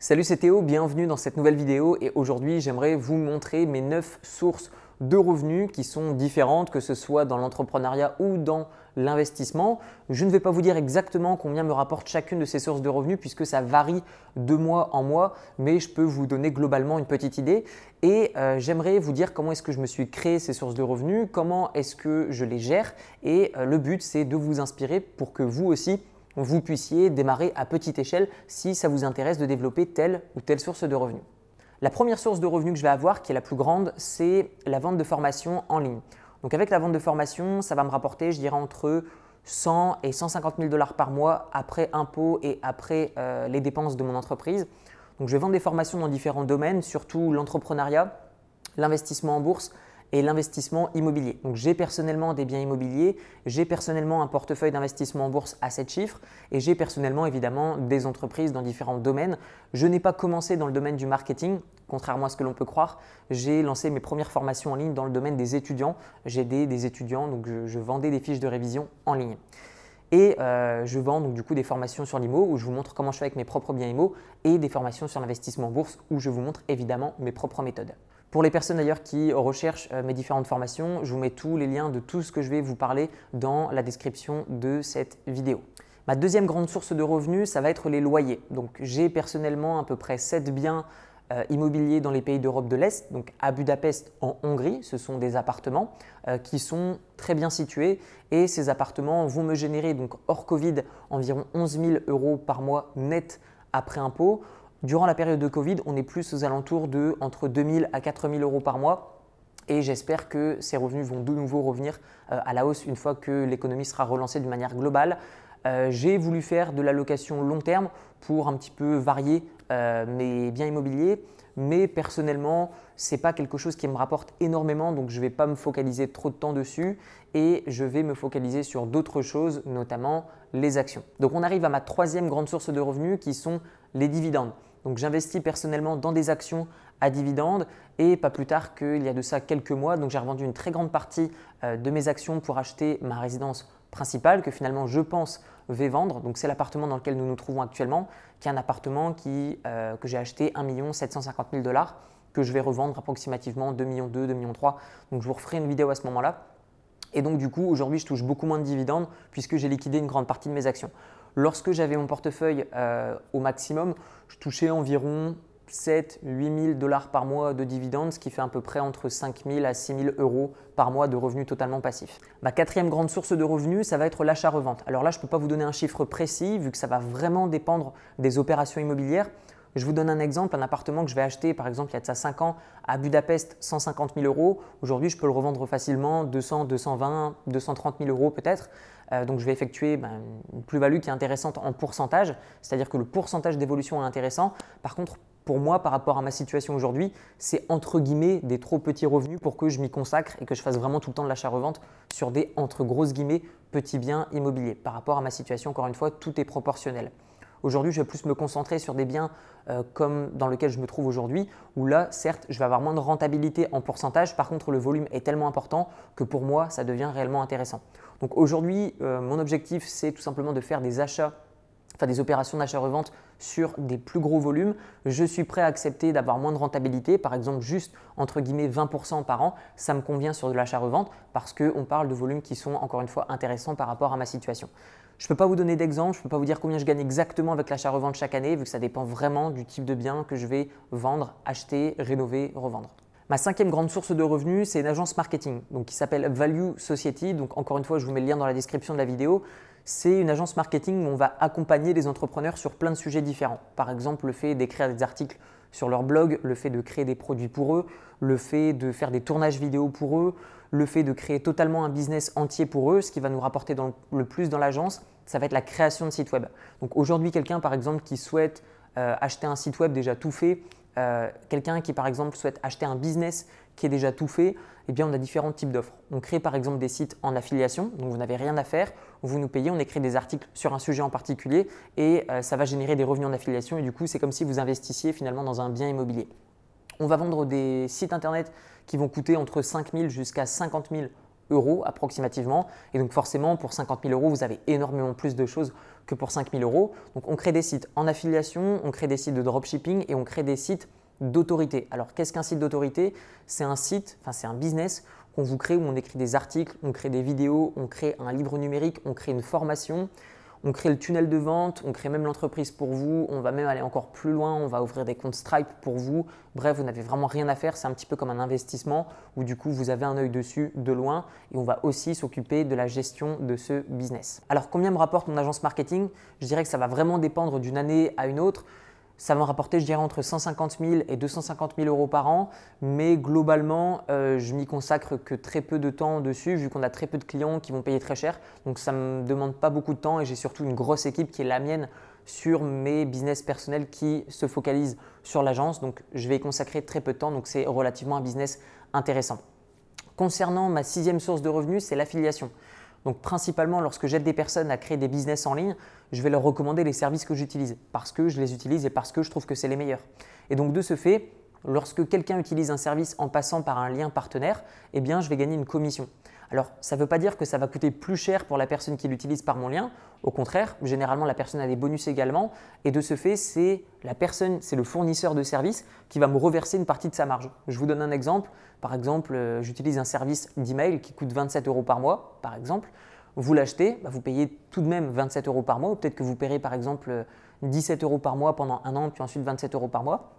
Salut c'est Théo, bienvenue dans cette nouvelle vidéo et aujourd'hui j'aimerais vous montrer mes 9 sources de revenus qui sont différentes que ce soit dans l'entrepreneuriat ou dans l'investissement. Je ne vais pas vous dire exactement combien me rapporte chacune de ces sources de revenus puisque ça varie de mois en mois, mais je peux vous donner globalement une petite idée. Et euh, j'aimerais vous dire comment est-ce que je me suis créé ces sources de revenus, comment est-ce que je les gère. Et euh, le but, c'est de vous inspirer pour que vous aussi, vous puissiez démarrer à petite échelle si ça vous intéresse de développer telle ou telle source de revenus. La première source de revenus que je vais avoir, qui est la plus grande, c'est la vente de formation en ligne. Donc avec la vente de formation, ça va me rapporter, je dirais, entre 100 et 150 000 dollars par mois après impôts et après euh, les dépenses de mon entreprise. Donc je vais vendre des formations dans différents domaines, surtout l'entrepreneuriat, l'investissement en bourse, et l'investissement immobilier. Donc j'ai personnellement des biens immobiliers, j'ai personnellement un portefeuille d'investissement en bourse à 7 chiffres et j'ai personnellement évidemment des entreprises dans différents domaines. Je n'ai pas commencé dans le domaine du marketing, contrairement à ce que l'on peut croire. J'ai lancé mes premières formations en ligne dans le domaine des étudiants. J'ai des, des étudiants, donc je, vendais des fiches de révision en ligne. Et euh, je vends donc du coup des formations sur l'IMO où je vous montre comment je fais avec mes propres biens IMO et des formations sur l'investissement en bourse où je vous montre évidemment mes propres méthodes. Pour les personnes d'ailleurs qui recherchent euh, mes différentes formations, je vous mets tous les liens de tout ce que je vais vous parler dans la description de cette vidéo. Ma deuxième grande source de revenus, ça va être les loyers. Donc j'ai personnellement à peu près 7 biens euh, immobiliers dans les pays d'Europe de l'Est, donc à Budapest en Hongrie, ce sont des appartements euh, qui sont très bien situés et ces appartements vont me générer donc hors Covid environ 11 000 euros par mois net après impôt. Durant la période de Covid, on est plus aux alentours de entre 2000 à 4000 euros par mois. Et j'espère que ces revenus vont de nouveau revenir euh, à la hausse une fois que l'économie sera relancée d'une manière globale. Euh, j'ai voulu faire de la location long terme pour un petit peu varier euh, mes biens immobiliers, mais personnellement, ce n'est pas quelque chose qui me rapporte énormément, donc je ne vais pas me focaliser trop de temps dessus et je vais me focaliser sur d'autres choses, notamment les actions. Donc on arrive à ma troisième grande source de revenus qui sont les dividendes. Donc j'investis personnellement dans des actions à dividendes et pas plus tard qu'il y a de ça quelques mois, donc j'ai revendu une très grande partie euh, de mes actions pour acheter ma résidence principale que finalement je pense vais vendre. Donc c'est l'appartement dans lequel nous nous trouvons actuellement, qui est un appartement euh, que j'ai acheté 1 750 000 dollars, que je vais revendre approximativement 2 millions 2, 2 millions 3. Donc je vous referai une vidéo à ce moment-là. Et donc du coup aujourd'hui je touche beaucoup moins de dividendes puisque j'ai liquidé une grande partie de mes actions. Lorsque j'avais mon portefeuille euh, au maximum, je touchais environ 7 8 000 dollars par mois de dividendes, ce qui fait à peu près entre 5 000 à 6 000 euros par mois de revenus totalement passifs. Ma quatrième grande source de revenus, ça va être l'achat-revente. Alors là, je ne peux pas vous donner un chiffre précis vu que ça va vraiment dépendre des opérations immobilières. Je vous donne un exemple, un appartement que je vais acheter par exemple il y a de ça 5 ans à Budapest 150 000 euros. Aujourd'hui, je peux le revendre facilement 200, 220, 230 000 euros peut-être. Euh, donc je vais effectuer ben, une plus-value qui est intéressante en pourcentage, c'est-à-dire que le pourcentage d'évolution est intéressant. Par contre, pour moi, par rapport à ma situation aujourd'hui, c'est entre guillemets des trop petits revenus pour que je m'y consacre et que je fasse vraiment tout le temps de l'achat-revente sur des entre grosses guillemets petits biens immobiliers. Par rapport à ma situation, encore une fois, tout est proportionnel. Aujourd'hui, je vais plus me concentrer sur des biens euh, comme dans lequel je me trouve aujourd'hui, où là, certes, je vais avoir moins de rentabilité en pourcentage. Par contre, le volume est tellement important que pour moi, ça devient réellement intéressant. Donc aujourd'hui, euh, mon objectif, c'est tout simplement de faire des achats, enfin des opérations d'achat-revente sur des plus gros volumes. Je suis prêt à accepter d'avoir moins de rentabilité, par exemple juste entre guillemets 20% par an. Ça me convient sur de l'achat-revente parce qu'on parle de volumes qui sont encore une fois intéressants par rapport à ma situation. Je ne peux pas vous donner d'exemple, je ne peux pas vous dire combien je gagne exactement avec l'achat-revente chaque année, vu que ça dépend vraiment du type de bien que je vais vendre, acheter, rénover, revendre. Ma cinquième grande source de revenus, c'est une agence marketing donc, qui s'appelle Value Society. Donc, encore une fois, je vous mets le lien dans la description de la vidéo. C'est une agence marketing où on va accompagner les entrepreneurs sur plein de sujets différents. Par exemple, le fait d'écrire des articles sur leur blog, le fait de créer des produits pour eux, le fait de faire des tournages vidéo pour eux, le fait de créer totalement un business entier pour eux, ce qui va nous rapporter le plus dans l'agence, ça va être la création de sites web. Donc aujourd'hui, quelqu'un par exemple qui souhaite euh, acheter un site web déjà tout fait, euh, quelqu'un qui par exemple souhaite acheter un business qui est déjà tout fait, eh bien on a différents types d'offres. On crée par exemple des sites en affiliation, donc vous n'avez rien à faire, vous nous payez, on écrit des articles sur un sujet en particulier et euh, ça va générer des revenus en affiliation et du coup c'est comme si vous investissiez finalement dans un bien immobilier. On va vendre des sites internet qui vont coûter entre 5 000 jusqu'à 50 000 euros approximativement. Et donc forcément, pour 50 000 euros, vous avez énormément plus de choses que pour 5 000 euros. Donc on crée des sites en affiliation, on crée des sites de dropshipping et on crée des sites d'autorité. Alors qu'est-ce qu'un site d'autorité? C'est un site, enfin c'est un business qu'on vous crée où on écrit des articles, on crée des vidéos, on crée un livre numérique, on crée une formation, on crée le tunnel de vente, on crée même l'entreprise pour vous, on va même aller encore plus loin, on va ouvrir des comptes Stripe pour vous. Bref, vous n'avez vraiment rien à faire, c'est un petit peu comme un investissement où du coup vous avez un œil dessus de loin et on va aussi s'occuper de la gestion de ce business. Alors combien me rapporte mon agence marketing? Je dirais que ça va vraiment dépendre d'une année à une autre ça va me rapporter, je dirais, entre 150 000 et 250 000 euros par an. Mais globalement, euh, je n'y consacre que très peu de temps dessus, vu qu'on a très peu de clients qui vont payer très cher. Donc ça ne me demande pas beaucoup de temps et j'ai surtout une grosse équipe qui est la mienne sur mes business personnels qui se focalisent sur l'agence. Donc je vais y consacrer très peu de temps. Donc c'est relativement un business intéressant. Concernant ma sixième source de revenus, c'est l'affiliation. Donc principalement, lorsque j'aide des personnes à créer des business en ligne, je vais leur recommander les services que j'utilise parce que je les utilise et parce que je trouve que c'est les meilleurs. Et donc de ce fait, lorsque quelqu'un utilise un service en passant par un lien partenaire, eh je vais gagner une commission. Alors, ça ne veut pas dire que ça va coûter plus cher pour la personne qui l'utilise par mon lien. Au contraire, généralement, la personne a des bonus également. Et de ce fait, c'est la personne, c'est le fournisseur de service qui va me reverser une partie de sa marge. Je vous donne un exemple. Par exemple, euh, j'utilise un service d'email qui coûte 27 euros par mois, par exemple. Vous l'achetez, bah, vous payez tout de même 27 euros par mois, ou peut-être que vous paierez par exemple 17 euros par mois pendant un an, puis ensuite 27 euros par mois.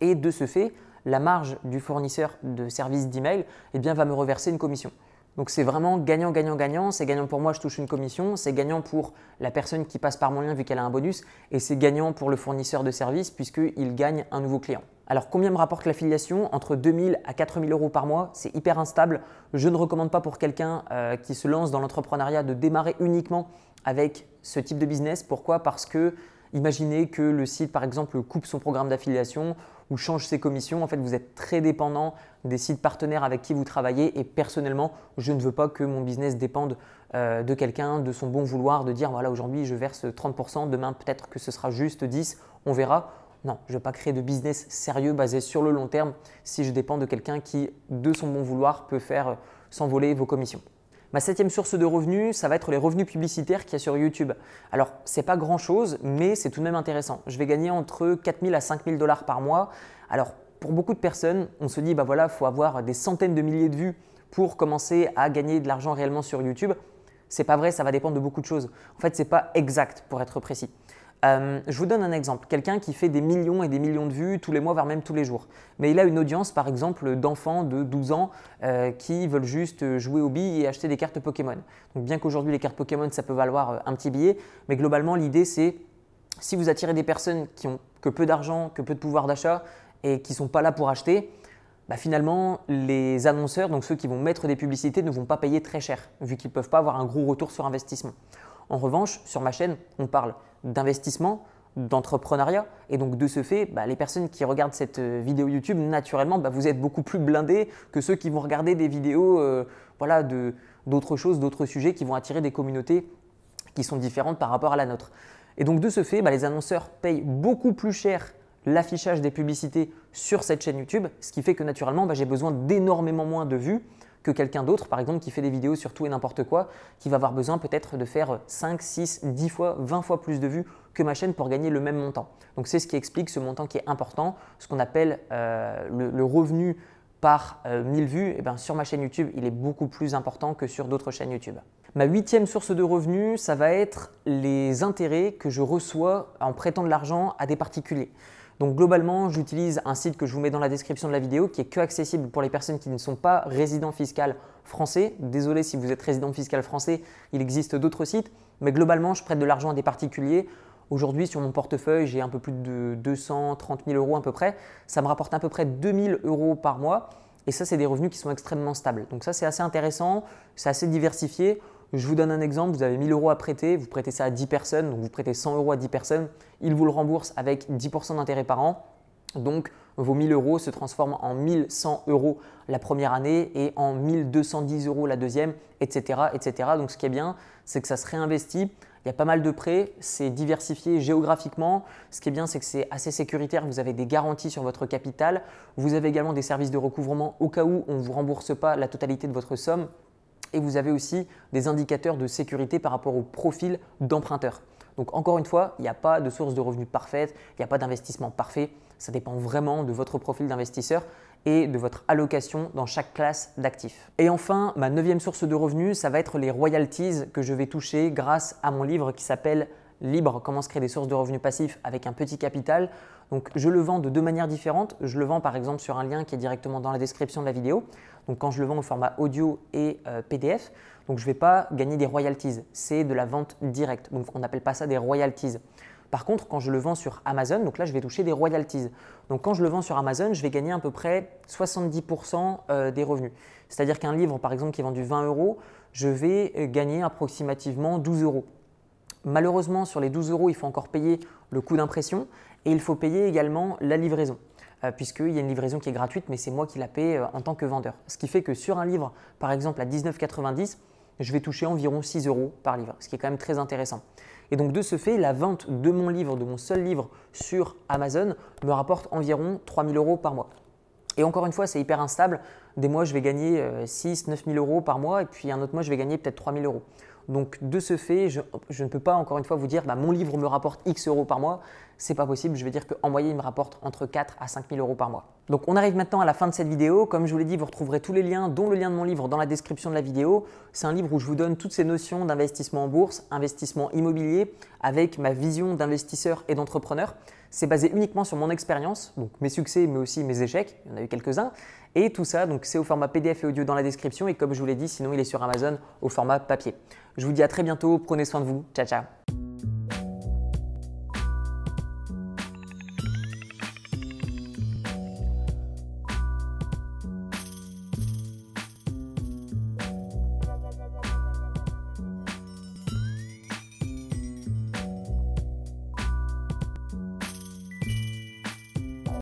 Et de ce fait, la marge du fournisseur de service d'email eh bien, va me reverser une commission. Donc c'est vraiment gagnant, gagnant, gagnant. C'est gagnant pour moi, je touche une commission. C'est gagnant pour la personne qui passe par mon lien vu qu'elle a un bonus. Et c'est gagnant pour le fournisseur de service puisqu'il gagne un nouveau client. Alors combien me rapporte l'affiliation? Entre 2000 à 4000 euros par mois, c'est hyper instable. Je ne recommande pas pour quelqu'un euh, qui se lance dans l'entrepreneuriat de démarrer uniquement avec ce type de business. Pourquoi? Parce que imaginez que le site par exemple coupe son programme d'affiliation ou change ses commissions. En fait, vous êtes très dépendant des sites partenaires avec qui vous travaillez. Et personnellement, je ne veux pas que mon business dépende euh, de quelqu'un, de son bon vouloir, de dire voilà, aujourd'hui je verse 30%, demain peut-être que ce sera juste 10, on verra. Non, je ne veux pas créer de business sérieux basé sur le long terme si je dépends de quelqu'un qui, de son bon vouloir, peut faire euh, s'envoler vos commissions. Ma septième source de revenus, ça va être les revenus publicitaires qu'il y a sur YouTube. Alors, ce n'est pas grand-chose, mais c'est tout de même intéressant. Je vais gagner entre 4 000 à 5 000 dollars par mois. Alors, pour beaucoup de personnes, on se dit, bah voilà, il faut avoir des centaines de milliers de vues pour commencer à gagner de l'argent réellement sur YouTube. C'est pas vrai, ça va dépendre de beaucoup de choses. En fait, ce n'est pas exact pour être précis. Euh, je vous donne un exemple. Quelqu'un qui fait des millions et des millions de vues tous les mois, voire même tous les jours. Mais il a une audience, par exemple, d'enfants de 12 ans euh, qui veulent juste jouer aux billes et acheter des cartes Pokémon. Donc, bien qu'aujourd'hui, les cartes Pokémon, ça peut valoir euh, un petit billet, mais globalement, l'idée, c'est si vous attirez des personnes qui ont que peu d'argent, que peu de pouvoir d'achat et qui ne sont pas là pour acheter, bah finalement, les annonceurs, donc ceux qui vont mettre des publicités, ne vont pas payer très cher, vu qu'ils ne peuvent pas avoir un gros retour sur investissement. En revanche, sur ma chaîne, on parle d'investissement, d'entrepreneuriat. Et donc de ce fait, bah, les personnes qui regardent cette euh, vidéo YouTube, naturellement, bah, vous êtes beaucoup plus blindés que ceux qui vont regarder des vidéos euh, voilà, d'autres choses, d'autres sujets qui vont attirer des communautés qui sont différentes par rapport à la nôtre. Et donc de ce fait, bah, les annonceurs payent beaucoup plus cher l'affichage des publicités sur cette chaîne YouTube, ce qui fait que naturellement, j'ai besoin d'énormément moins de vues que quelqu'un d'autre, par exemple, qui fait des vidéos sur tout et n'importe quoi, qui va avoir besoin peut-être de faire 5, 6, 10 fois, 20 fois plus de vues que ma chaîne pour gagner le même montant. Donc c'est ce qui explique ce montant qui est important, ce qu'on appelle euh, le, revenu par 1000 euh, vues, et eh bien, sur ma chaîne YouTube, il est beaucoup plus important que sur d'autres chaînes YouTube. Ma huitième source de revenus, ça va être les intérêts que je reçois en prêtant de l'argent à des particuliers. Donc globalement, j'utilise un site que je vous mets dans la description de la vidéo qui est que accessible pour les personnes qui ne sont pas résidents fiscaux français. Désolé si vous êtes résident fiscal français, il existe d'autres sites, mais globalement, je prête de l'argent à des particuliers. Aujourd'hui, sur mon portefeuille, j'ai un peu plus de 230 000 euros à peu près. Ça me rapporte à peu près 2000 euros par mois. Et ça, c'est des revenus qui sont extrêmement stables. Donc ça, c'est assez intéressant, c'est assez diversifié. Je vous donne un exemple, vous avez 1000 euros à prêter, vous prêtez ça à 10 personnes, donc vous prêtez 100 euros à 10 personnes, ils vous le remboursent avec 10% d'intérêt par an. Donc vos 1000 euros se transforment en 1100 euros la première année et en 1210 euros la deuxième, etc. etc. Donc ce qui est bien, c'est que ça se réinvestit. Il y a pas mal de prêts, c'est diversifié géographiquement. Ce qui est bien, c'est que c'est assez sécuritaire, vous avez des garanties sur votre capital. Vous avez également des services de recouvrement au cas où on ne vous rembourse pas la totalité de votre somme. Et vous avez aussi des indicateurs de sécurité par rapport au profil d'emprunteur. Donc encore une fois, il n'y a pas de source de revenus parfaite, il n'y a pas d'investissement parfait. Ça dépend vraiment de votre profil d'investisseur et de votre allocation dans chaque classe d'actifs. Et enfin, ma neuvième source de revenus, ça va être les royalties que je vais toucher grâce à mon livre qui s'appelle Libre, comment se créer des sources de revenus passifs avec un petit capital. Donc je le vends de deux manières différentes. Je le vends par exemple sur un lien qui est directement dans la description de la vidéo. Donc quand je le vends au format audio et euh, PDF, donc je ne vais pas gagner des royalties. C'est de la vente directe. Donc on n'appelle pas ça des royalties. Par contre, quand je le vends sur Amazon, donc là, je vais toucher des royalties. Donc quand je le vends sur Amazon, je vais gagner à peu près 70% euh, des revenus. C'est-à-dire qu'un livre, par exemple, qui est vendu 20 euros, je vais euh, gagner approximativement 12 euros. Malheureusement, sur les 12 euros, il faut encore payer le coût d'impression et il faut payer également la livraison. Euh, puisqu'il y a une livraison qui est gratuite, mais c'est moi qui la paie en tant que vendeur. Ce qui fait que sur un livre, par exemple à 19,90, je vais toucher environ 6 euros par livre, ce qui est quand même très intéressant. Et donc de ce fait, la vente de mon livre, de mon seul livre sur Amazon me rapporte environ 3000 euros par mois. Et encore une fois, c'est hyper instable. Des mois, je vais gagner 6, 9 000 euros par mois, et puis un autre mois, je vais gagner peut-être 3 000 euros. Donc de ce fait, je, ne peux pas encore une fois vous dire bah, mon livre me rapporte X euros par mois. C'est pas possible. Je vais dire qu'en moyenne, il me rapporte entre 4 à 5 000 euros par mois. Donc on arrive maintenant à la fin de cette vidéo. Comme je vous l'ai dit, vous retrouverez tous les liens, dont le lien de mon livre, dans la description de la vidéo. C'est un livre où je vous donne toutes ces notions d'investissement en bourse, investissement immobilier, avec ma vision d'investisseur et d'entrepreneur. C'est basé uniquement sur mon expérience, donc mes succès, mais aussi mes échecs. Il y en a eu quelques-uns. Et tout ça, c'est au format PDF et audio dans la description. Et comme je vous l'ai dit, sinon il est sur Amazon au format papier. Je vous dis à très bientôt. Prenez soin de vous. Ciao, ciao.